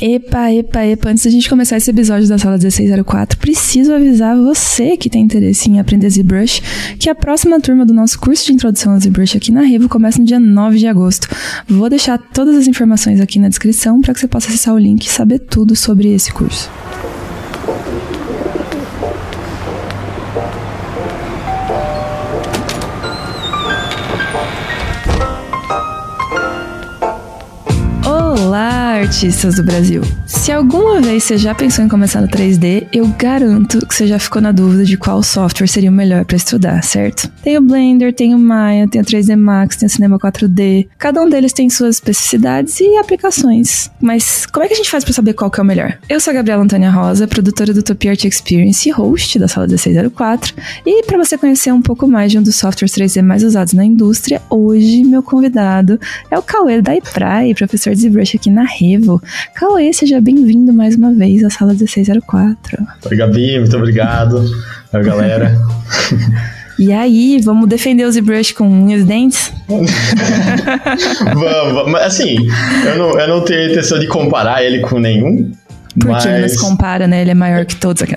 Epa, epa, epa, antes da gente começar esse episódio da sala 1604, preciso avisar você que tem interesse em aprender ZBrush que a próxima turma do nosso curso de introdução ao ZBrush aqui na Revo começa no dia 9 de agosto. Vou deixar todas as informações aqui na descrição para que você possa acessar o link e saber tudo sobre esse curso. Artistas do Brasil! Se alguma vez você já pensou em começar no 3D, eu garanto que você já ficou na dúvida de qual software seria o melhor para estudar, certo? Tem o Blender, tem o Maya, tem o 3D Max, tem o Cinema 4D. Cada um deles tem suas especificidades e aplicações. Mas como é que a gente faz para saber qual é o melhor? Eu sou a Gabriela Antônia Rosa, produtora do Top Art Experience e host da sala 1604. E para você conhecer um pouco mais de um dos softwares 3D mais usados na indústria, hoje meu convidado é o Cauê da Iprai, professor de ZBrush aqui na Revo. Cauê, seja bem-vindo mais uma vez à sala 1604. Oi, Gabi, muito obrigado. Oi, galera. E aí, vamos defender o ZBrush com unhas e dentes? vamos, vamos. Assim, eu não, eu não tenho intenção de comparar ele com nenhum. Porque mas... ele não se compara, né? Ele é maior que todos.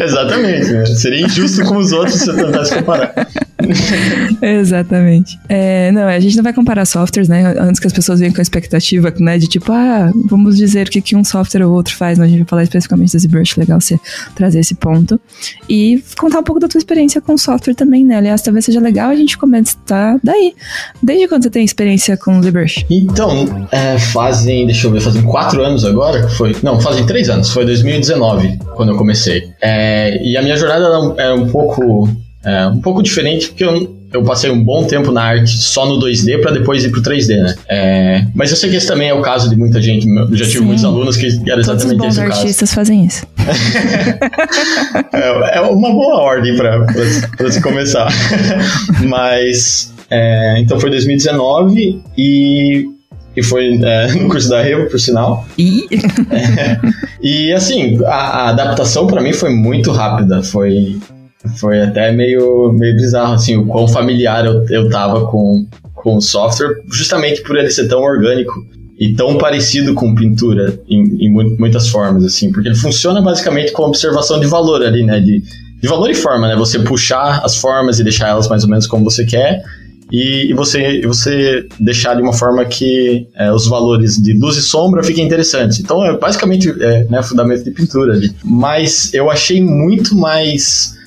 Exatamente. Né? Seria injusto com os outros se eu tentasse comparar. Exatamente. É, não, a gente não vai comparar softwares, né? Antes que as pessoas venham com a expectativa, né? De tipo, ah, vamos dizer o que, que um software ou outro faz. Né? A gente vai falar especificamente da ZBrush, legal você trazer esse ponto. E contar um pouco da tua experiência com o software também, né? Aliás, talvez seja legal a gente começar daí. Desde quando você tem experiência com o ZBrush? Então, é, fazem, deixa eu ver, fazem quatro anos agora? Foi, não, fazem três anos. Foi 2019 quando eu comecei. É, e a minha jornada é um pouco é, um pouco diferente, porque eu, eu passei um bom tempo na arte só no 2D para depois ir pro 3D, né? É, mas eu sei que esse também é o caso de muita gente. Eu já tive Sim. muitos alunos que era exatamente Todos os esse o caso. artistas fazem isso. é, é, uma boa ordem para se começar. mas, é, então foi 2019 e e foi é, no curso da Revo, por sinal. E, é, e assim, a, a adaptação para mim foi muito rápida. Foi foi até meio, meio bizarro, assim, o quão familiar eu, eu tava com, com o software, justamente por ele ser tão orgânico e tão parecido com pintura em, em muitas formas, assim, porque ele funciona basicamente com observação de valor ali, né, de, de valor e forma, né, você puxar as formas e deixar elas mais ou menos como você quer, e, e você, você deixar de uma forma que é, os valores de luz e sombra fiquem interessantes. Então, é basicamente é, né, fundamento de pintura ali. Mas eu achei muito mais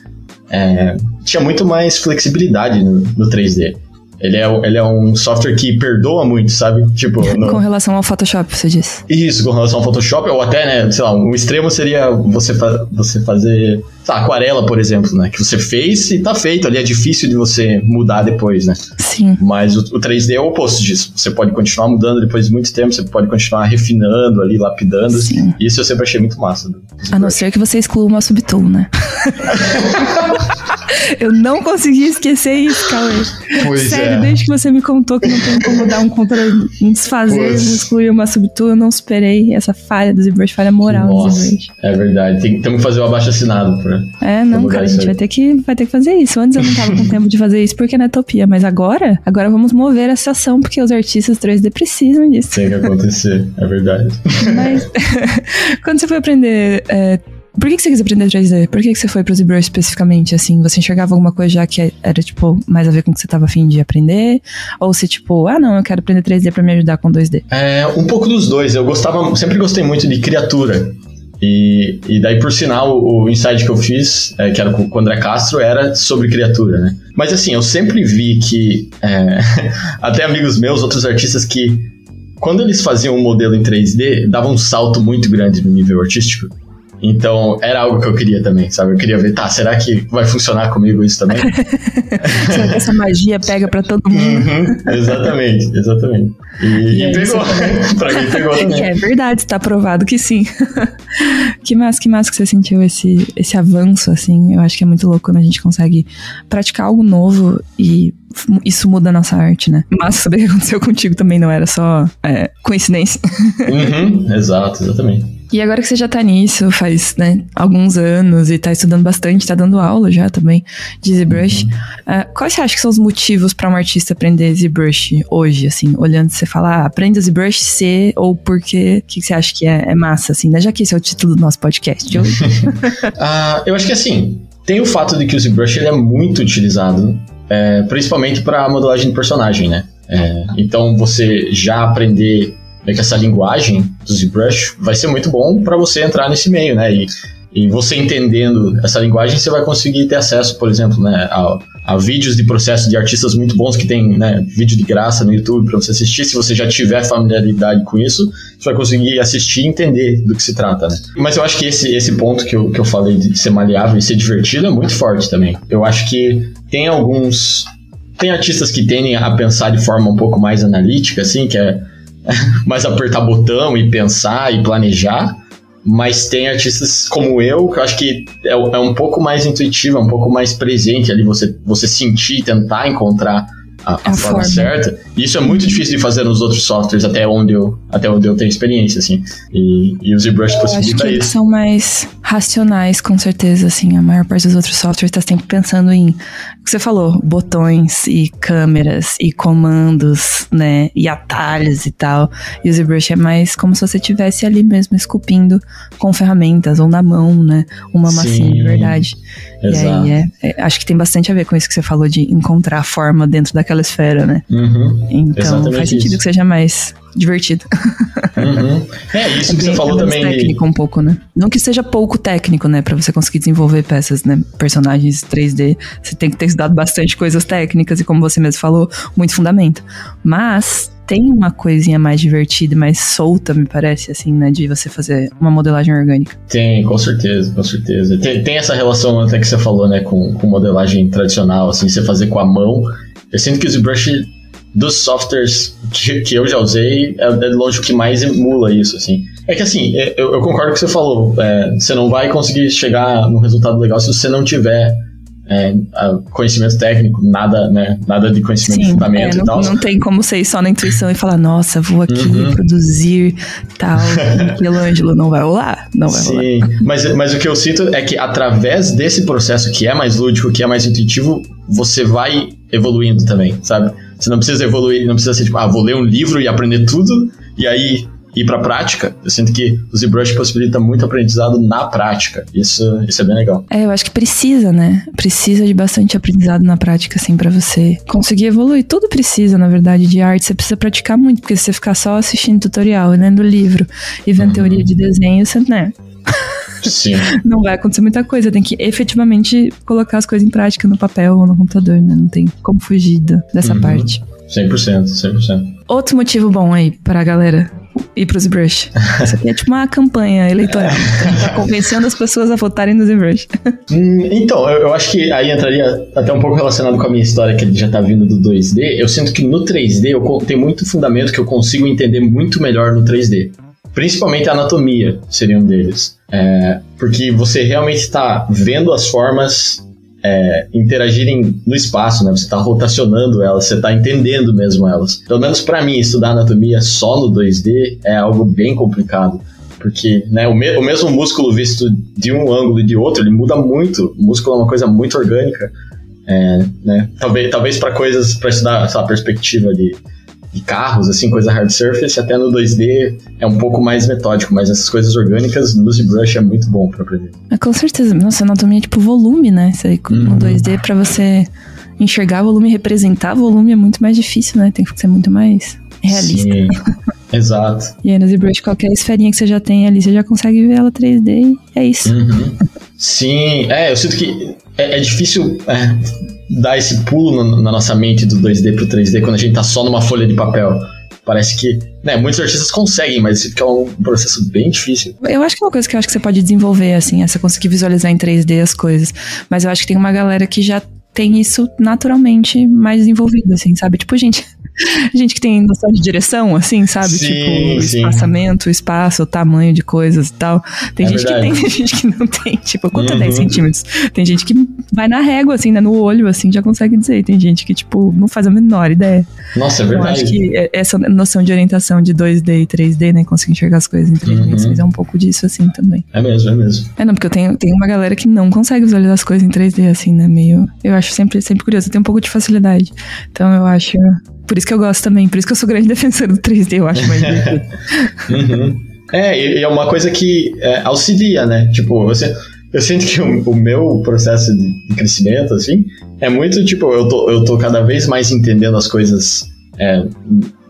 é, tinha muito mais flexibilidade no, no 3D. Ele é, ele é um software que perdoa muito, sabe? Tipo. No... Com relação ao Photoshop, você disse. Isso, com relação ao Photoshop, ou até, né, sei lá, um extremo seria você, fa você fazer. Lá, aquarela, por exemplo, né? Que você fez e tá feito ali, é difícil de você mudar depois, né? Sim. Mas o, o 3D é o oposto disso. Você pode continuar mudando depois de muito tempo, você pode continuar refinando ali, lapidando. Sim. Isso eu sempre achei muito massa. Do, A não ser que você exclua uma subtool, né? Eu não consegui esquecer isso, Cauê. Pois Sério, é. desde que você me contou que não tem como dar um contra, um desfazer, pois. excluir uma subtool, eu não superei essa falha do ZBrush, falha moral Nossa, do ZBrush. É verdade, tem, temos que fazer o abaixo assinado pra. É, não, cara, a gente vai ter, que, vai ter que fazer isso. Antes eu não tava com tempo de fazer isso porque é na Topia, mas agora, agora vamos mover essa ação porque os artistas 3D precisam disso. Tem que acontecer, é verdade. Mas quando você foi aprender é, por que, que você quis aprender 3D? Por que, que você foi pro ZBrush especificamente, assim? Você enxergava alguma coisa já que era, tipo, mais a ver com o que você tava afim de aprender? Ou se, tipo, ah, não, eu quero aprender 3D pra me ajudar com 2D? É, um pouco dos dois. Eu gostava, sempre gostei muito de criatura. E, e daí, por sinal, o, o insight que eu fiz, é, que era com o André Castro, era sobre criatura, né? Mas assim, eu sempre vi que, é, até amigos meus, outros artistas que, quando eles faziam um modelo em 3D, dava um salto muito grande no nível artístico. Então, era algo que eu queria também, sabe? Eu queria ver, tá, será que vai funcionar comigo isso também? será que essa magia pega para todo mundo? Uhum, exatamente, exatamente. E, e, e pegou. pra mim pegou também. É verdade, está provado que sim. que mais que mais que você sentiu esse, esse avanço, assim? Eu acho que é muito louco quando a gente consegue praticar algo novo e isso muda a nossa arte, né? Mas saber o que aconteceu contigo também não era só é, coincidência. Uhum, exato, exatamente. E agora que você já tá nisso, faz né, alguns anos e tá estudando bastante, tá dando aula já também de ZBrush, uh, quais você acha que são os motivos para um artista aprender ZBrush hoje, assim, olhando você falar, ah, aprenda ZBrush C ou porque, o que, você acha que é, é, massa, assim, né? Já que esse é o título do nosso podcast hoje. uh, eu acho que assim, tem o fato de que o ZBrush ele é muito utilizado, é, principalmente para modelagem de personagem, né? É, então você já aprender meio que essa linguagem do ZBrush vai ser muito bom para você entrar nesse meio, né? E, e você entendendo essa linguagem, você vai conseguir ter acesso, por exemplo, né, a, a vídeos de processo de artistas muito bons que tem né, vídeo de graça no YouTube para você assistir. Se você já tiver familiaridade com isso, você vai conseguir assistir e entender do que se trata, né? Mas eu acho que esse, esse ponto que eu, que eu falei de ser maleável e ser divertido é muito forte também. Eu acho que tem alguns. Tem artistas que tendem a pensar de forma um pouco mais analítica, assim, que é mais apertar botão e pensar e planejar. Mas tem artistas como eu, que eu acho que é, é um pouco mais intuitivo, é um pouco mais presente ali, você, você sentir, tentar encontrar a, a, a forma, certa. Isso é muito difícil de fazer nos outros softwares, até onde eu, até onde eu tenho experiência, assim. E, e o ZBrush possibilita acho que isso. são mais racionais, com certeza, assim. A maior parte dos outros softwares está sempre pensando em o que você falou, botões e câmeras e comandos, né? E atalhos e tal. E o ZBrush é mais como se você estivesse ali mesmo esculpindo com ferramentas ou na mão, né? Uma Sim, massinha de verdade. Exato. E aí é, é, acho que tem bastante a ver com isso que você falou de encontrar a forma dentro daquela esfera, né? Uhum, então faz sentido isso. que seja mais divertido. Uhum. É isso é que você falou é também. técnico um pouco, né? Não que seja pouco técnico, né? Pra você conseguir desenvolver peças, né? Personagens 3D, você tem que ter estudado bastante coisas técnicas e, como você mesmo falou, muito fundamento. Mas tem uma coisinha mais divertida, mais solta, me parece, assim, né? De você fazer uma modelagem orgânica. Tem, com certeza, com certeza. Tem, tem essa relação até que você falou, né? Com, com modelagem tradicional, assim, você fazer com a mão. Eu sinto que o ZBrush dos softwares que, que eu já usei, é, é longe o que mais emula isso, assim. É que assim, é, eu, eu concordo com o que você falou. É, você não vai conseguir chegar num resultado legal se você não tiver é, conhecimento técnico, nada, né? Nada de conhecimento Sim, de fundamento é, não, e tal. Não tem como ser só na intuição e falar, nossa, vou aqui uhum. produzir tal. Michelangelo não vai rolar. Não vai Sim, rolar. Mas, mas o que eu sinto é que através desse processo que é mais lúdico, que é mais intuitivo, você vai evoluindo também, sabe? Você não precisa evoluir, não precisa ser tipo, ah, vou ler um livro e aprender tudo, e aí ir para a prática. Eu sinto que o ZBrush possibilita muito aprendizado na prática. Isso, isso é bem legal. É, eu acho que precisa, né? Precisa de bastante aprendizado na prática, assim, para você conseguir evoluir. Tudo precisa, na verdade, de arte. Você precisa praticar muito, porque se você ficar só assistindo tutorial e lendo livro e vendo uhum. teoria de desenho, você, né? Sim. não vai acontecer muita coisa. Tem que efetivamente colocar as coisas em prática no papel ou no computador, né? Não tem como fugir dessa uhum. parte. 100%, 100%. Outro motivo bom aí pra galera ir pro ZBrush. Isso aqui é tipo uma campanha eleitoral. tá convencendo as pessoas a votarem no ZBrush. Hum, então, eu, eu, acho que aí entraria até um pouco relacionado com a minha história que já tá vindo do 2D. Eu sinto que no 3D eu tenho muito fundamento que eu consigo entender muito melhor no 3D. Principalmente a anatomia seria um deles. É, porque você realmente está vendo as formas é, interagirem no espaço, né? Você está rotacionando elas, você está entendendo mesmo elas. Pelo menos para mim, estudar anatomia só no 2D é algo bem complicado. Porque né, o, me o mesmo músculo visto de um ângulo e de outro, ele muda muito. O músculo é uma coisa muito orgânica. É, né? Talvez, talvez para coisas, para estudar essa perspectiva de de carros, assim, coisa hard surface, até no 2D é um pouco mais metódico, mas essas coisas orgânicas no ZBrush é muito bom pra aprender. É, com certeza. Nossa, anatomia é tipo volume, né? Isso aí, uhum. no 2D, pra você enxergar volume e representar volume é muito mais difícil, né? Tem que ser muito mais realista. Sim, exato. E aí no ZBrush, qualquer esferinha que você já tem ali, você já consegue ver ela 3D e é isso. Uhum. Sim, é, eu sinto que é, é difícil é, dar esse pulo na, na nossa mente do 2D pro 3D quando a gente tá só numa folha de papel. Parece que, né, muitos artistas conseguem, mas isso é um processo bem difícil. Eu acho que é uma coisa que eu acho que você pode desenvolver, assim, é você conseguir visualizar em 3D as coisas. Mas eu acho que tem uma galera que já tem isso naturalmente mais desenvolvido, assim, sabe? Tipo, gente, gente que tem noção de direção, assim, sabe? Sim, tipo, sim. espaçamento, espaço, tamanho de coisas e tal. Tem É gente verdade. que tem, tem gente que não tem. Tipo, quanto é 10 Uhum. centímetros? Tem gente que vai na régua, assim, né? No olho, assim, já consegue dizer. Tem gente que, tipo, não faz a menor ideia. Nossa, é Eu acho verdade. que é- essa noção de orientação de 2D e 3D, né? Conseguir enxergar as coisas em três Uhum. dimensões é um pouco disso, assim, também. É mesmo, é mesmo. É, não, porque eu tenho, tenho uma galera que não consegue visualizar as coisas em 3D, assim, né? Meio. Eu acho sempre, sempre curioso. Eu tenho um pouco de facilidade. Então eu acho. Por isso que eu gosto também. Por isso que eu sou grande defensora do 3D, eu acho mais. Uhum. É, e é uma coisa que é, auxilia, né? Tipo, você, eu sinto que o, o meu processo de crescimento, assim, é muito tipo, eu tô, eu tô cada vez mais entendendo as coisas é,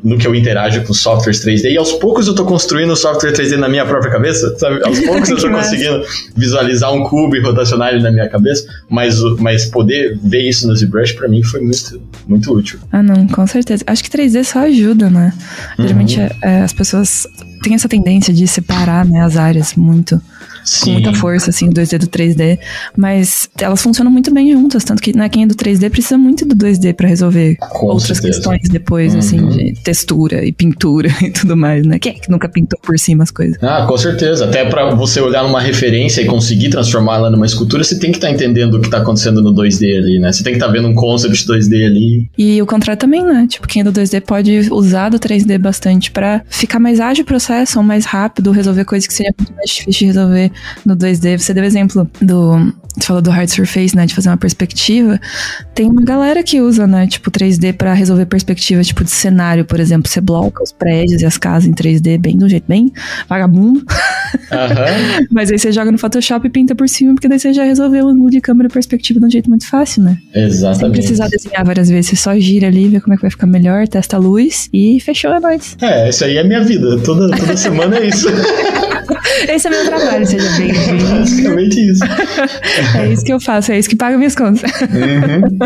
no que eu interajo com softwares 3D, e aos poucos eu tô construindo o software 3D na minha própria cabeça, sabe? Aos poucos eu tô conseguindo visualizar um cubo e rotacionar ele na minha cabeça, mas, mas poder ver isso no ZBrush pra mim foi muito, muito útil. ah, não, com certeza. Acho que 3D só ajuda, né? Geralmente Uhum. é, é, as pessoas têm essa tendência de separar né, as áreas muito. Com Sim. muita força, assim, o 2D do 3D. Mas elas funcionam muito bem juntas, tanto que né, quem é do 3D precisa muito do 2D pra resolver Com outras certeza. questões depois, Uhum. assim, de textura e pintura e tudo mais, né? Quem é que nunca pintou por cima as coisas? Ah, com certeza. Até pra você olhar numa referência e conseguir transformá-la numa escultura, você tem que estar entendendo o que tá acontecendo no 2D ali, né? Você tem que estar vendo um concept 2D ali. E o contrário também, né? Tipo, quem é do 2D pode usar do 3D bastante pra ficar mais ágil o processo, ou mais rápido, resolver coisas que seria muito mais difícil de resolver no 2D. Você deu exemplo do. Você falou do hard surface, né? De fazer uma perspectiva. Tem uma galera que usa, né? Tipo, 3D pra resolver perspectiva, tipo, de cenário, por exemplo. Você bloca os prédios e as casas em 3D bem do jeito bem vagabundo. Aham. Mas aí você joga no Photoshop e pinta por cima, porque daí você já resolveu o ângulo de câmera e perspectiva de um jeito muito fácil, né? Sem Exatamente. precisar desenhar várias vezes, você só gira ali, vê como é que vai ficar melhor, testa a luz e fechou, é nóis. É, isso aí é minha vida. Toda, toda semana é isso. Esse é meu trabalho, seja bem Basicamente isso. É isso que eu faço, é isso que paga minhas contas. Uhum.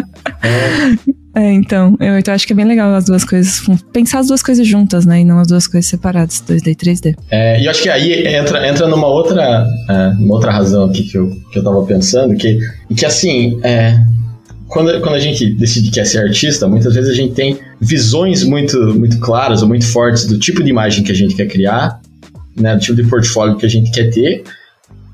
É, então, eu, então acho que é bem legal as duas coisas, pensar as duas coisas juntas, né, e não as duas coisas separadas, 2D e 3D. É, e eu acho que aí entra, entra numa outra, é, uma outra razão aqui que eu, que eu tava pensando, que, que assim, é, quando, quando a gente decide que quer ser artista, muitas vezes a gente tem visões muito, muito claras ou muito fortes do tipo de imagem que a gente quer criar, né, do tipo de portfólio que a gente quer ter,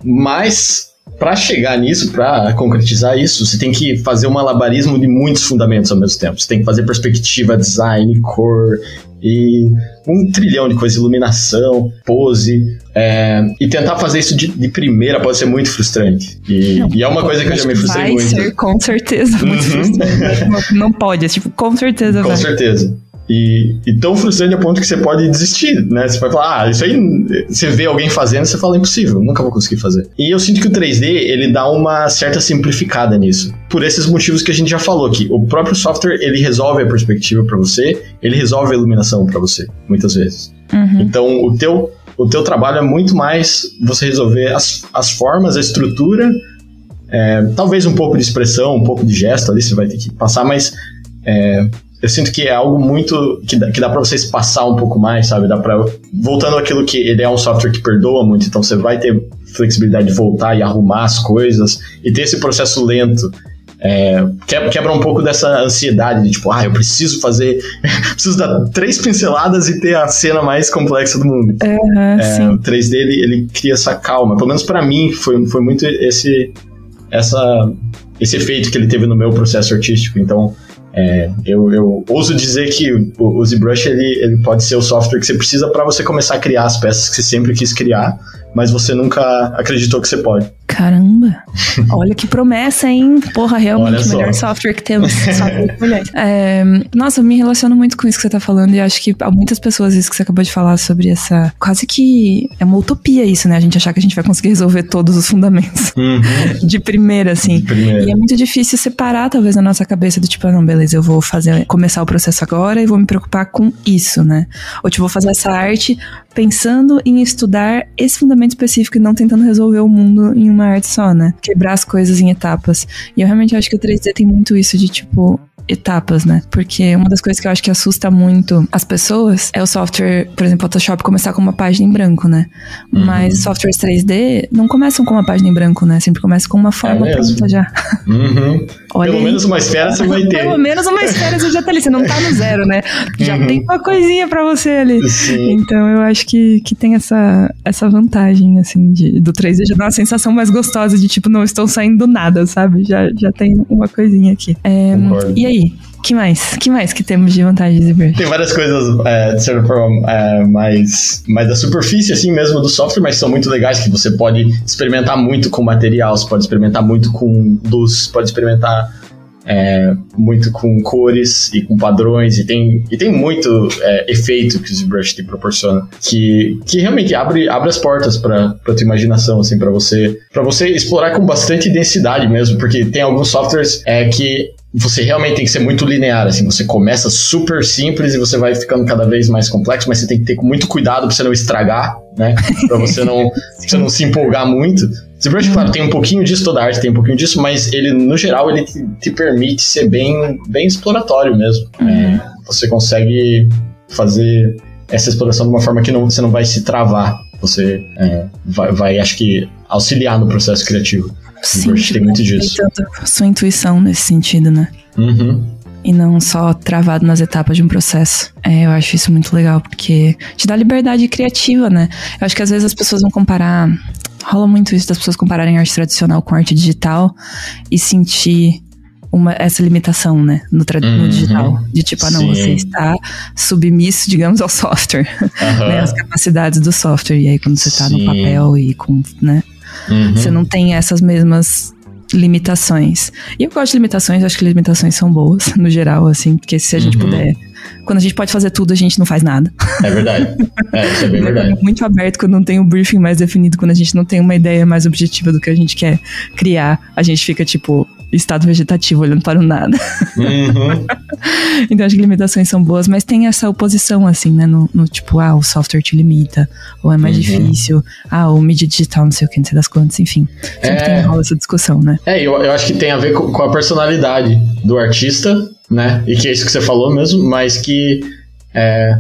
mas para chegar nisso, para concretizar isso, você tem que fazer um malabarismo de muitos fundamentos ao mesmo tempo. Você tem que fazer perspectiva, design, cor e um trilhão de coisas, iluminação, pose, é, e tentar fazer isso de, de primeira pode ser muito frustrante. E, e é uma coisa que eu já me frustrei vai muito. ser, com certeza, muito Uhum. frustrante. Não, não pode, é tipo, com certeza Com vai. certeza. E, e tão frustrante a ponto que você pode desistir, né? Você vai falar, ah, isso aí, você vê alguém fazendo, você fala, impossível, nunca vou conseguir fazer. E eu sinto que o 3D, ele dá uma certa simplificada nisso. Por esses motivos que a gente já falou aqui. O próprio software, ele resolve a perspectiva pra você, ele resolve a iluminação pra você, muitas vezes. Uhum. Então, o teu, o teu trabalho é muito mais você resolver as, as formas, a estrutura, é, talvez um pouco de expressão, um pouco de gesto ali, você vai ter que passar, mas é, eu sinto que é algo muito. que dá, que dá pra você espaçar um pouco mais, sabe? Dá pra. Voltando àquilo que ele é um software que perdoa muito, então você vai ter flexibilidade de voltar e arrumar as coisas e ter esse processo lento. É, que- quebra um pouco dessa ansiedade de tipo, ah, eu preciso fazer. preciso dar três pinceladas e ter a cena mais complexa do mundo. Aham, É, o 3D ele, ele cria essa calma. Pelo menos pra mim foi, foi muito esse essa esse efeito que ele teve no meu processo artístico. Então é, eu, eu ouso dizer que o, ZBrush ele, ele pode ser o software que você precisa pra você começar a criar as peças que você sempre quis criar, mas você nunca acreditou que você pode. Caramba! Olha que promessa, hein? Porra, realmente o melhor software que temos. Software de. É, nossa, eu me relaciono muito com isso que você tá falando e acho que há muitas pessoas, isso que você acabou de falar sobre essa. Quase que é uma utopia isso, né? A gente achar que a gente vai conseguir resolver todos os fundamentos de primeira, assim. Primeiro. E é muito difícil separar, talvez, na nossa cabeça do tipo, ah, não, beleza, eu vou fazer, começar o processo agora e vou me preocupar com isso, né? Ou tipo, vou fazer essa arte pensando em estudar esse fundamento específico e não tentando resolver o mundo em uma arte só, né? Quebrar as coisas em etapas. E eu realmente acho que o 3D tem muito isso de tipo. Etapas, né? Porque uma das coisas que eu acho que assusta muito as pessoas é o software, por exemplo, Photoshop começar com uma página em branco, né? Uhum. Mas softwares 3D não começam com uma página em branco, né? Sempre começam com uma forma é pronta já. Uhum. Pelo aí. menos uma esfera você vai ter. Pelo menos uma esfera você já tá ali, você não tá no zero, né? Já uhum. tem uma coisinha pra você ali. Sim. Então eu acho que, que tem essa, essa vantagem, assim, de, do 3D já dá uma sensação mais gostosa de tipo, não estou saindo do nada, sabe? Já, já tem uma coisinha aqui. É, e aí? Que mais? que mais que temos de vantagens de Tem várias coisas, é, de certa forma, é, mais, mais da superfície, assim mesmo, do software, mas são muito legais, que você pode experimentar muito com material, você pode experimentar muito com luz, pode experimentar é, muito com cores e com padrões, e tem, e tem muito é, efeito que o ZBrush te proporciona, que, que realmente abre, abre as portas para tua imaginação, assim, para você, você explorar com bastante densidade mesmo, porque tem alguns softwares é, que você realmente tem que ser muito linear, assim, você começa super simples e você vai ficando cada vez mais complexo, mas você tem que ter muito cuidado para você não estragar, né? Para você não, você não se empolgar muito. ZBrush, claro, tem um pouquinho disso, toda arte tem um pouquinho disso, mas ele, no geral, ele te, te permite ser bem, bem exploratório mesmo. Uhum. É, você consegue fazer essa exploração de uma forma que não, você não vai se travar. Você é, vai, vai, acho que, auxiliar no processo criativo. Sim, tem muito disso. sua intuição nesse sentido, né? Uhum. E não só travado nas etapas de um processo. É, eu acho isso muito legal, porque te dá liberdade criativa, né? Eu acho que às vezes as pessoas vão comparar. Rola muito isso das pessoas compararem arte tradicional com arte digital e sentir uma, essa limitação, né, no, uhum. no digital. De tipo, ah, não, Sim. você está submisso, digamos, ao software, uhum. né, as capacidades do software. E aí, quando você está no papel e com, né, Uhum. Você não tem essas mesmas limitações. E eu gosto de limitações, acho que limitações são boas, no geral, assim, porque se a gente uhum. puder. Quando a gente pode fazer tudo, a gente não faz nada. É verdade. É, isso é bem verdade. muito aberto quando não tem um briefing mais definido, quando a gente não tem uma ideia mais objetiva do que a gente quer criar, a gente fica tipo, estado vegetativo, olhando para o nada. Uhum. então acho que limitações são boas, mas tem essa oposição, assim, né? No, no tipo, ah, o software te limita, ou é mais uhum. difícil, ah, o mídia digital, não sei o que, não sei das quantas, enfim. Sempre é... tem rola essa discussão, né? É, eu, eu acho que tem a ver com, com a personalidade do artista, né? E que é isso que você falou mesmo, mas que é,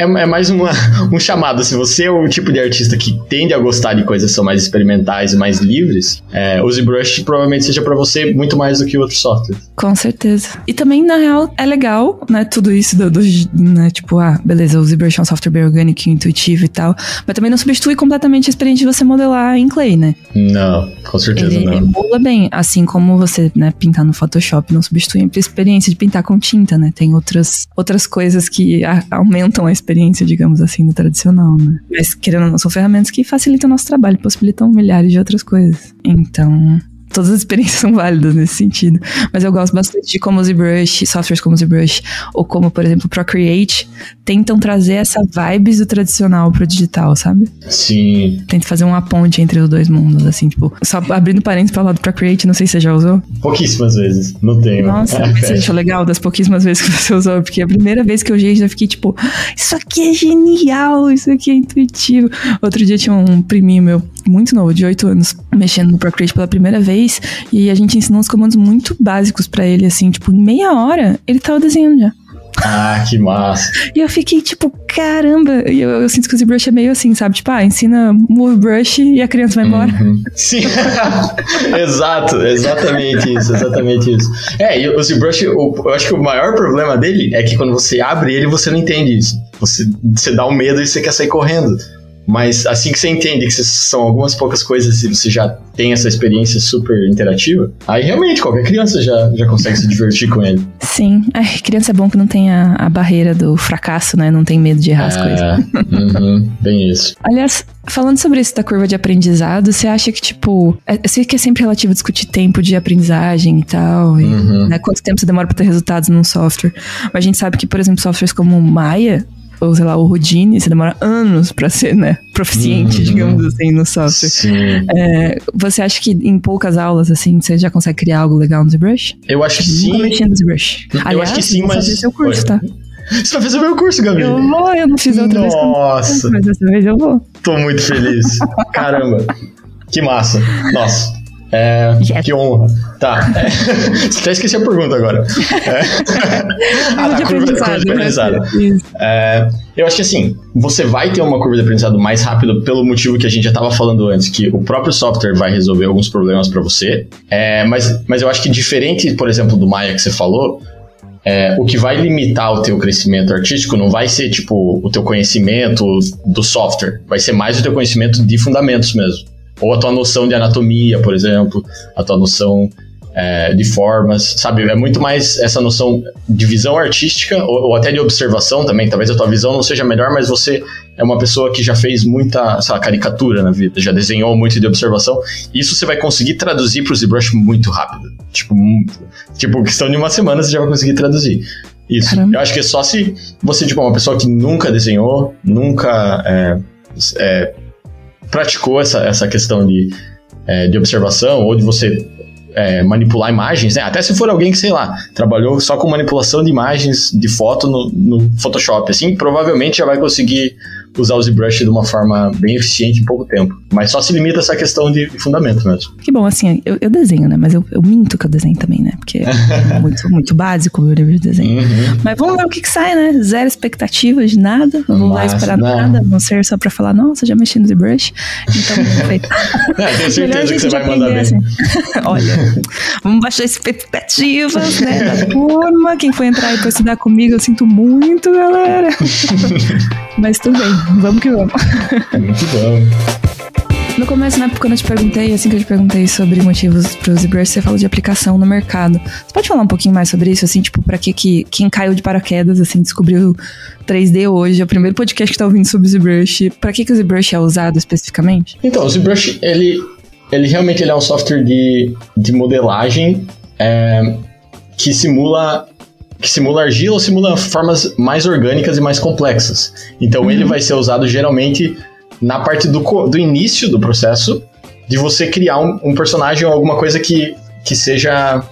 é, é mais uma, um chamado. Se você é o tipo de artista que tende a gostar de coisas que são mais experimentais e mais livres, é, o ZBrush provavelmente seja para você muito mais do que outros softwares. Com certeza. E também, na real, é legal, né? Tudo isso do, do né, tipo, ah, beleza, o ZBrush é um software bem orgânico, intuitivo e tal. Mas também não substitui completamente a experiência de você modelar em Clay, né? Não, com certeza ele, não. Ele emula bem, assim como você, né, pintar no Photoshop não substitui a experiência de pintar com tinta, né? Tem outras, outras coisas que a, aumentam a experiência, digamos assim, do tradicional, né? Mas, querendo ou não, são ferramentas que facilitam o nosso trabalho, possibilitam milhares de outras coisas. Então, todas as experiências são válidas nesse sentido. Mas eu gosto bastante de como o ZBrush, softwares como o ZBrush, ou como, por exemplo, o Procreate, tentam trazer essa vibes do tradicional pro digital, sabe? Sim. Tenta fazer uma ponte entre os dois mundos, assim, tipo, só abrindo parênteses pra falar do Procreate, não sei se você já usou. Pouquíssimas vezes, não tenho. Nossa, você achou legal das pouquíssimas vezes que você usou? Porque a primeira vez que eu usei, já fiquei tipo, isso aqui é genial, isso aqui é intuitivo. Outro dia tinha um priminho meu, muito novo, de 8 anos, mexendo no Procreate pela primeira vez, e a gente ensinou uns comandos muito básicos para ele, assim, tipo, em meia hora, ele tava desenhando já. Ah, que massa. E eu fiquei tipo, caramba. E eu, eu, sinto que o ZBrush é meio assim, sabe? Tipo, ah, ensina Move Brush e a criança vai embora. Uhum. Sim, exato, exatamente isso, exatamente isso. É, e o ZBrush, eu, eu acho que o maior problema dele é que quando você abre ele, você não entende isso. Você, você dá um medo e você quer sair correndo. Mas assim que você entende que são algumas poucas coisas e você já tem essa experiência super interativa, aí realmente qualquer criança já, já consegue se divertir com ele. Sim. Ai, criança é bom que não tem a, a barreira do fracasso, né? Não tem medo de errar é, as coisas. Uhum, bem isso. Aliás, falando sobre isso da curva de aprendizado, você acha que, tipo, é, eu sei que é sempre relativo discutir tempo de aprendizagem e tal, e, uhum. né, quanto tempo você demora para ter resultados num software. Mas a gente sabe que, por exemplo, softwares como o Maya, ou sei lá, o Houdini, você demora anos para ser, né, proficiente, uhum. digamos assim, no software. É, você acha que em poucas aulas, assim, você já consegue criar algo legal no ZBrush? Eu acho que sim. Nunca mexi no ZBrush. Eu Aliás, acho que sim, mas... seu curso, tá? Você vai fazer o meu curso, Gabi? Eu vou, eu não fiz outra Nossa. vez. Nossa! Mas dessa vez eu vou. Tô muito feliz. Caramba. Que massa. Nossa. É, yes. Que honra. Tá. É, até esqueci a pergunta agora. É. ah, tá, curva, curva de aprendizado. É, eu acho que assim, você vai ter uma curva de aprendizado mais rápido pelo motivo que a gente já estava falando antes, que o próprio software vai resolver alguns problemas para você. É, mas, mas eu acho que diferente, por exemplo, do Maya que você falou, é, o que vai limitar o teu crescimento artístico não vai ser tipo o teu conhecimento do software, vai ser mais o teu conhecimento de fundamentos mesmo. Ou a tua noção de anatomia, por exemplo, a tua noção é, de formas, sabe? É muito mais essa noção de visão artística ou, ou, até de observação também. Talvez a tua visão não seja melhor, mas você é uma pessoa que já fez muita, sei lá, caricatura na vida, já desenhou muito de observação. Isso você vai conseguir traduzir para o ZBrush muito rápido. Tipo, tipo, questão de uma semana você já vai conseguir traduzir. Isso. Caramba. Eu acho que é só se você, tipo, é uma pessoa que nunca desenhou, nunca é, é, praticou essa, essa questão de, é, de observação ou de você é, manipular imagens, né? Até se for alguém que, sei lá, trabalhou só com manipulação de imagens de foto no, no Photoshop, assim, provavelmente já vai conseguir usar o ZBrush de uma forma bem eficiente em pouco tempo. Mas só se limita a essa questão de fundamento mesmo. Que bom, assim, eu, eu desenho, né? Mas eu, eu, minto que eu desenho também, né? Porque é muito, muito básico o meu livro de desenho. Uhum. Mas vamos ver o que, que sai, né? Zero expectativas de nada. Não vou esperar não. nada. Vão ser só pra falar, nossa, já mexi no ZBrush. Então, perfeito. é, tenho certeza que você vai mandar bem. Assim. Olha, vamos baixar expectativas, né? Da turma. Quem foi entrar e depois estudar comigo, eu sinto muito, galera. Mas tudo bem. Vamos que vamos. Muito bom. No começo, na época, quando eu te perguntei, assim que eu te perguntei sobre motivos para o ZBrush, você falou de aplicação no mercado. Você pode falar um pouquinho mais sobre isso, assim, tipo, para que, que quem caiu de paraquedas, assim, descobriu 3D hoje, é o primeiro podcast que tá ouvindo sobre o ZBrush, para que, que o ZBrush é usado especificamente? Então, o ZBrush, ele, ele realmente ele é um software de, de modelagem é, que simula que simula argila ou simula formas mais orgânicas e mais complexas. Então uhum. ele vai ser usado geralmente na parte do, do início do processo de você criar um, um personagem ou alguma coisa que, que seja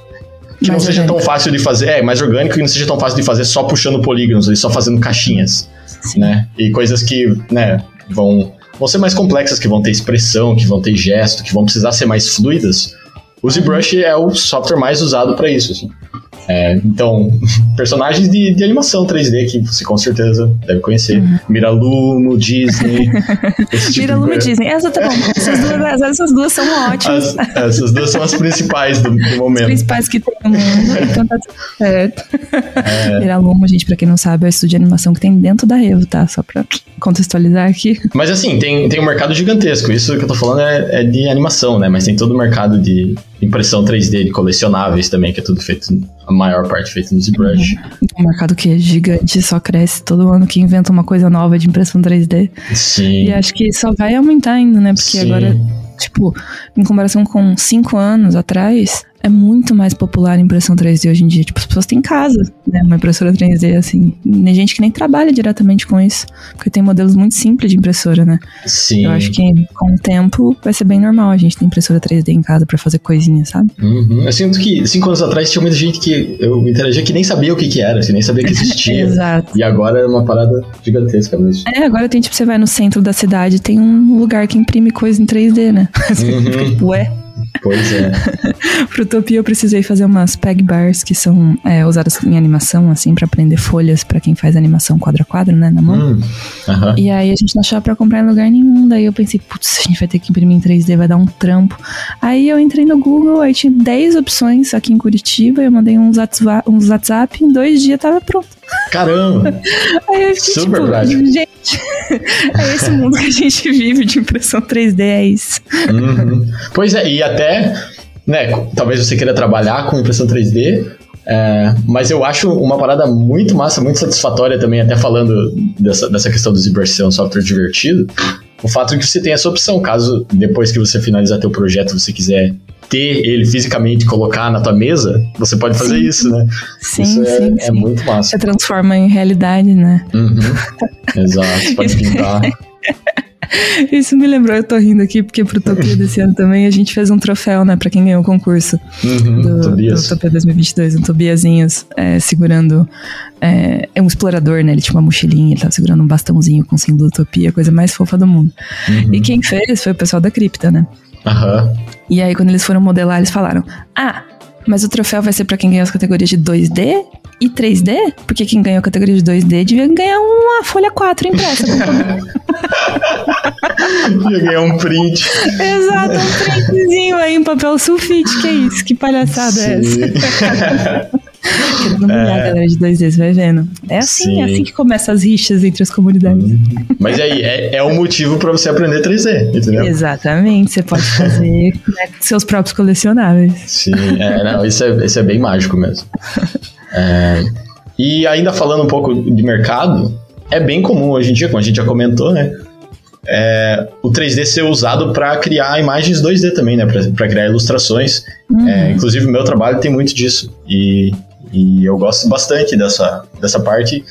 que mais não seja orgânico. tão fácil de fazer, é, mais orgânico e não seja tão fácil de fazer só puxando polígonos, só fazendo caixinhas, Sim. né? E coisas que, né, vão vão ser mais complexas, que vão ter expressão, que vão ter gesto, que vão precisar ser mais fluidas. O ZBrush é o software mais usado para isso, assim. É, então, personagens de, de, animação 3D que você com certeza deve conhecer. Uhum. Miralumo, Disney. tipo e Disney. Essa tá bom. Essas duas, essas duas são ótimas. As, essas duas são as principais do, do momento. As principais que tem no mundo, então tá tudo certo. É. Gente, pra quem não sabe, é o estúdio de animação que tem dentro da Revo, tá? Só pra contextualizar aqui. Mas assim, tem, tem um mercado gigantesco. Isso que eu tô falando é, é de animação, né? Mas tem todo o mercado de impressão 3D, de colecionáveis também, que é tudo feito a maior parte feita no ZBrush. Um mercado que é gigante, só cresce todo ano que inventa uma coisa nova de impressão 3D. Sim. E acho que só vai aumentar ainda, né? Porque Sim. agora, tipo, em comparação com cinco anos atrás, é muito mais popular a impressão 3D hoje em dia. Tipo, as pessoas têm em casa, né? Uma impressora 3D, assim. Tem gente que nem trabalha diretamente com isso. Porque tem modelos muito simples de impressora, né? Sim. Eu acho que com o tempo vai ser bem normal a gente ter impressora 3D em casa para fazer coisinhas, sabe? Uhum. Eu sinto que cinco anos atrás tinha muita gente que eu interagia que nem sabia o que que era, assim, nem sabia que existia. Exato. E agora é uma parada gigantesca mesmo. É, agora tem, tipo, você vai no centro da cidade, tem um lugar que imprime coisa em 3D, né? Uhum. Ué. Pois é. Pro Utopia eu precisei fazer umas peg bars que são é, usadas em animação, assim, para prender folhas para quem faz animação quadro a quadro, né, na mão. Hum, uh -huh. E aí a gente não achava pra comprar em lugar nenhum. Daí eu pensei, putz, a gente vai ter que imprimir em 3D, vai dar um trampo. Aí eu entrei no Google, aí tinha 10 opções aqui em Curitiba, eu mandei uns WhatsApp, uns WhatsApp em dois dias tava pronto. Caramba! Aí eu fiquei, Super tipo, prático. Gente, é esse mundo que a gente vive de impressão 3D, é isso. Uhum. Pois é, e até, né, talvez você queira trabalhar com impressão 3D, é, mas eu acho uma parada muito massa, muito satisfatória também, até falando dessa, dessa questão do ser um software divertido, o fato de que você tem essa opção, caso depois que você finalizar teu projeto você quiser ter ele fisicamente colocar na tua mesa, você pode fazer sim. isso, né? Sim, isso é, sim, é muito massa. Você transforma em realidade, né? Uhum. Exato, você pode pintar. Isso me lembrou, eu tô rindo aqui, porque pro Topia desse ano também a gente fez um troféu, né, pra quem ganhou o concurso uhum, do, Tobias. do Topia 2022, um Tobiazinhos é, segurando. É, é, um explorador, né? Ele tinha uma mochilinha, ele tava segurando um bastãozinho com o símbolo Utopia, coisa mais fofa do mundo. Uhum. E quem fez foi o pessoal da Cripta, né? Aham. E aí, quando eles foram modelar, eles falaram: Ah, mas o troféu vai ser pra quem ganhou as categorias de 2D e 3D? Porque quem ganhou a categoria de 2D devia ganhar uma folha 4 impressa. Ia ganhar um print. Exato, um printzinho aí em papel sulfite. Que é isso? Que palhaçada é essa? Querendo humilhar a galera de 2D, você vai vendo. É assim, Sim. é assim que começam as rixas entre as comunidades. Mas aí, é, é um motivo pra você aprender 3D, entendeu? Exatamente, você pode fazer né, seus próprios colecionáveis. Sim, é, não, isso é, isso é bem mágico mesmo. É, e ainda falando um pouco de mercado, é bem comum hoje em dia, como a gente já comentou, né? é, o 3D ser usado para criar imagens 2D também, né? Para criar ilustrações. É, inclusive, o meu trabalho tem muito disso. E, e eu gosto bastante dessa, dessa parte,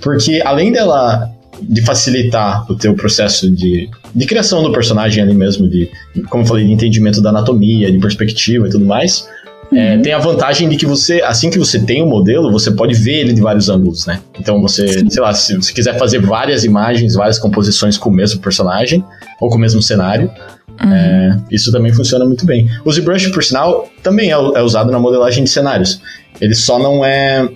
porque além dela de facilitar o teu processo de, de criação do personagem ali mesmo, de, como eu falei, de entendimento da anatomia, de perspectiva e tudo mais, é, tem a vantagem de que você, assim que você tem o modelo, você pode ver ele de vários ângulos, né? Então você, sei lá, se você quiser fazer várias imagens, várias composições com o mesmo personagem ou com o mesmo cenário, é, isso também funciona muito bem. O ZBrush, por sinal, também é, é usado na modelagem de cenários. Ele só não é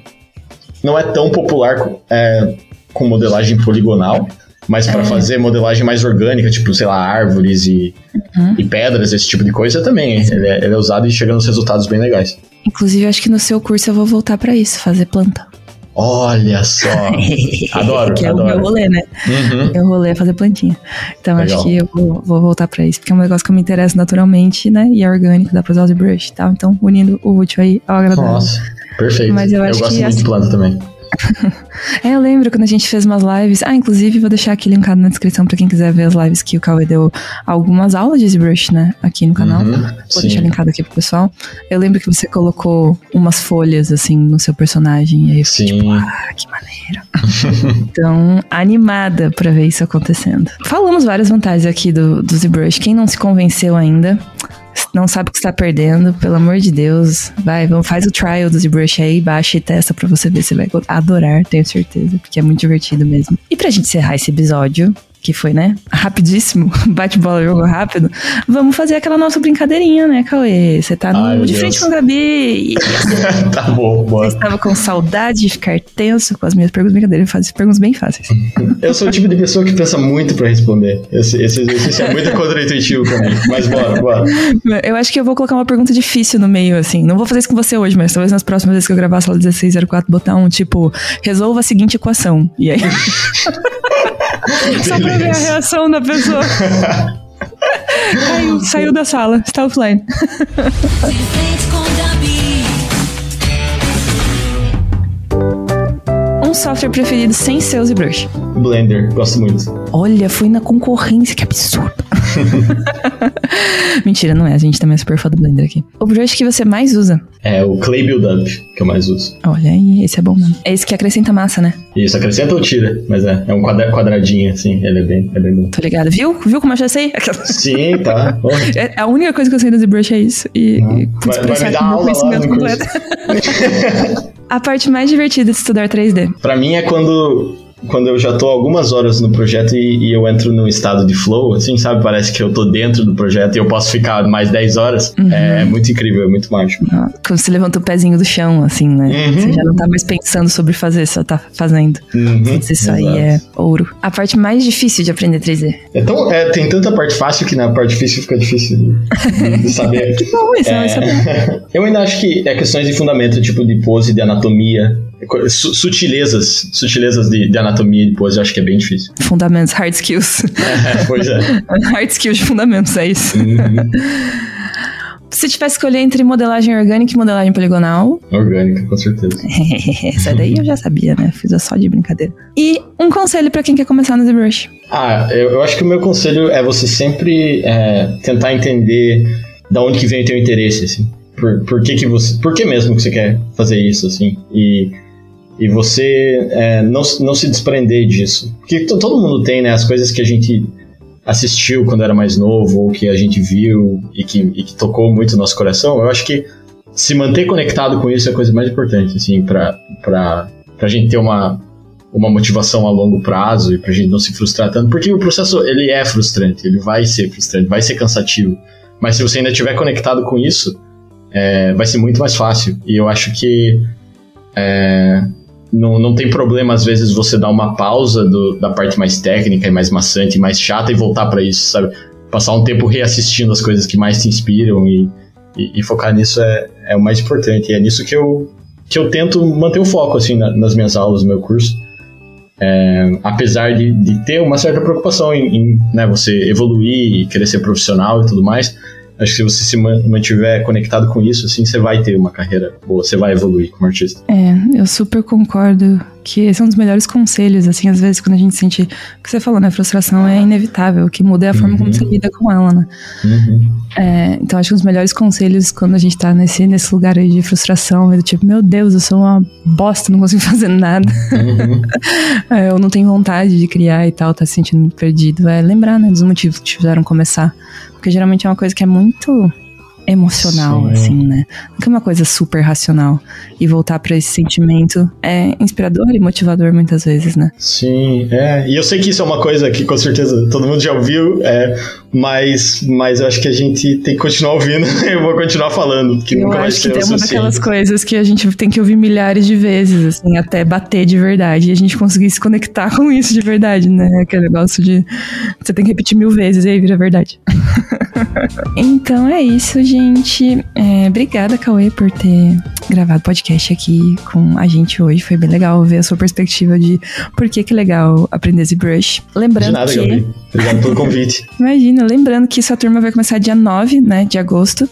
não é tão popular é, com modelagem poligonal, mas para fazer modelagem mais orgânica, tipo, sei lá, árvores e, e pedras, esse tipo de coisa também. Ele é, ele é usado e chega nos resultados bem legais. Inclusive, acho que no seu curso eu vou voltar pra isso, fazer planta. Olha só! Adoro, que é o adoro. meu rolê, né? Uhum. Meu rolê é fazer plantinha. Então Legal. acho que eu vou, vou voltar pra isso, porque é um negócio que eu me interesso naturalmente, né? E é orgânico, dá pra usar o ZBrush e tal. Então, unindo o útil aí ao agradável. Nossa, perfeito. Mas eu acho gosto que muito assim- de planta também. É, eu lembro quando a gente fez umas lives. Ah, inclusive, vou deixar aqui linkado na descrição pra quem quiser ver as lives que o Cauê deu algumas aulas de ZBrush, né? Aqui no canal. Uhum, Vou sim. deixar linkado aqui pro pessoal. Eu lembro que você colocou umas folhas, assim, no seu personagem. E aí eu fiquei Sim. tipo, ah, que maneiro. então, animada pra ver isso acontecendo. Falamos várias vantagens aqui do, do ZBrush. Quem não se convenceu ainda, não sabe o que está perdendo, pelo amor de Deus, vai, vamos, faz o trial do ZBrush aí, baixa e testa pra você ver se vai adorar, tenho certeza, porque é muito divertido mesmo. E pra gente encerrar esse episódio, que foi, né, rapidíssimo, bate-bola, jogo rápido, vamos fazer aquela nossa brincadeirinha, né, Cauê? Você tá no, Ai, de frente Deus. com a Gabi e tá bom, você bora. estava com saudade de ficar tenso com as minhas perguntas. Brincadeira, eu faço perguntas bem fáceis. Eu sou o tipo de pessoa que pensa muito pra responder. Esse, esse exercício é muito contra-intuitivo pra mim. Mas bora, bora. Eu acho que eu vou colocar uma pergunta difícil no meio, assim. Não vou fazer isso com você hoje, mas talvez nas próximas vezes que eu gravar a sala 1604, botar um tipo, resolva a seguinte equação. E aí. Só pra ver a reação da pessoa. Caiu, saiu da sala, está offline. Um software preferido sem ser o ZBrush. Blender, gosto muito. Olha, fui na concorrência, que absurdo. Mentira, não é. A gente também é super fã do Blender aqui. O brush que você mais usa? É o Clay Build Up que eu mais uso. Olha aí, esse é bom mesmo. É esse que acrescenta massa, né? Isso, acrescenta ou tira? Mas é, é um quadra- quadradinho, assim. Ele é bem, é bem bom. Tô ligado. Viu? Viu como eu já sei? Aquela- Sim, tá. É, a única coisa que eu sei do ZBrush é isso. E, e putz, Vai- vai me dar aula lá conhecimento no completo. a parte mais divertida de estudar 3D. Pra mim é quando, quando eu já tô algumas horas no projeto e, e eu entro num estado de flow, assim, sabe? Parece que eu tô dentro do projeto e eu posso ficar mais 10 horas. Uhum. É muito incrível, é muito mágico. Ó, Quando você levanta o pezinho do chão, assim, né? Uhum. Você já não tá mais pensando sobre fazer, só tá fazendo. Uhum, Isso aí exato. é ouro. A parte mais difícil de aprender 3D. É tão, é, tem tanta parte fácil que na parte difícil fica difícil de, de saber. Bom, isso é, isso é bom. É, eu ainda acho que é questões de fundamento, tipo de pose, de anatomia, sutilezas, sutilezas de, de anatomia e de pose, eu acho que é bem difícil. Fundamentos, hard skills. É, pois é. hard skills de fundamentos, é isso. Uhum. Se tivesse que escolher entre modelagem orgânica e modelagem poligonal, Orgânica, com certeza. essa daí eu já sabia, né? Fiz só de brincadeira. E um conselho pra quem quer começar no ZBrush. Ah, eu, eu acho que o meu conselho é você sempre é, tentar entender da onde que vem o teu interesse, assim. Por, por que que você... Por que mesmo que você quer fazer isso, assim? E, e você é, não, não se desprender disso. Porque to- todo mundo tem, né? As coisas que a gente assistiu quando era mais novo, ou que a gente viu e que, e que tocou muito o nosso coração. Eu acho que se manter conectado com isso é a coisa mais importante, assim, pra, pra, pra gente ter uma, uma motivação a longo prazo e pra gente não se frustrar tanto, porque o processo ele é frustrante, ele vai ser frustrante, vai ser cansativo. Mas se você ainda estiver conectado com isso, é, vai ser muito mais fácil. E eu acho que é, não, não tem problema, às vezes, você dar uma pausa do, da parte mais técnica e mais maçante, mais chata e voltar para isso, sabe? Passar um tempo reassistindo as coisas que mais te inspiram e, e, e, focar nisso é, é o mais importante. E é nisso que eu, que eu tento manter o foco, assim, na, nas minhas aulas, no meu curso. É, apesar de, de, ter uma certa preocupação em, em né, você evoluir e ser profissional e tudo mais, Acho que se você se mantiver conectado com isso, assim, você vai ter uma carreira boa, você vai evoluir como artista. É, eu super concordo que esse é um dos melhores conselhos, assim, às vezes quando a gente sente, o que você falou, né, frustração é inevitável, o que muda é a forma uhum. como você lida com ela, né. Uhum. É, então acho que um dos melhores conselhos quando a gente tá nesse, nesse lugar aí de frustração, é do tipo, meu Deus, eu sou uma bosta, não consigo fazer nada. Uhum. é, eu não tenho vontade de criar e tal, tá se sentindo perdido. É lembrar, né, dos motivos que te fizeram começar. Porque geralmente é uma coisa que é muito emocional, Sim. assim, né? Não é uma coisa super racional. E voltar para esse sentimento é inspirador e motivador muitas vezes, né? Sim, é. E eu sei que isso é uma coisa que com certeza todo mundo já ouviu, é, mas, mas eu acho que a gente tem que continuar ouvindo. eu vou continuar falando, porque eu nunca vai ser que é uma daquelas coisas que a gente tem que ouvir milhares de vezes, assim, até bater de verdade. E a gente conseguir se conectar com isso de verdade, né? Aquele negócio de você tem que repetir mil vezes e aí vira verdade. então é isso, gente. É, obrigada, Cauê, por ter gravado podcast aqui com a gente hoje. Foi bem legal ver a sua perspectiva de por que que é legal aprender ZBrush. Lembrando de nada, que... Gabi. Obrigado pelo convite. Imagina, lembrando que sua turma vai começar dia 9, né, de agosto.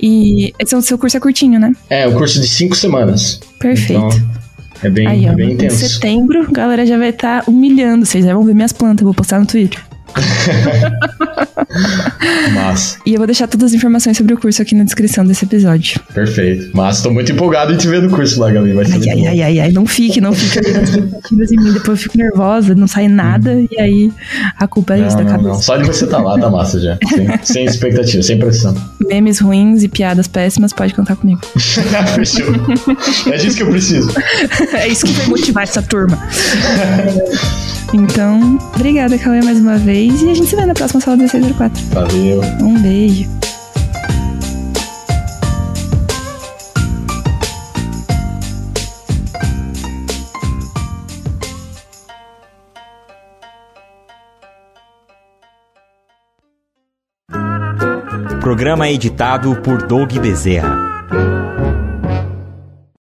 E esse é o seu curso é curtinho, né? É, um curso de cinco semanas. Perfeito. Então... É bem, Aí, ó, é bem intenso. Em setembro, a galera já vai estar tá humilhando. Vocês já vão ver minhas plantas, vou postar no Twitter. Massa. E eu vou deixar todas as informações sobre o curso aqui na descrição desse episódio. Perfeito. Massa, tô muito empolgado em te ver no curso lá, Gabi. Vai ser ai, ai, ai, ai, ai, não fique, não fique em mim. Depois eu fico nervosa, não sai nada, hum. e aí a culpa é não, isso da não, cabeça. Não. Só de você estar tá lá, tá massa já. Sem, sem expectativa, sem pressão. Memes ruins e piadas péssimas, pode contar comigo. Fechou. É disso que eu preciso. é isso que vai motivar essa turma. Então, obrigada, Cauê, mais uma vez. E a gente se vê na próxima sala 1604. Valeu. Um beijo. Programa editado por Doug Bezerra.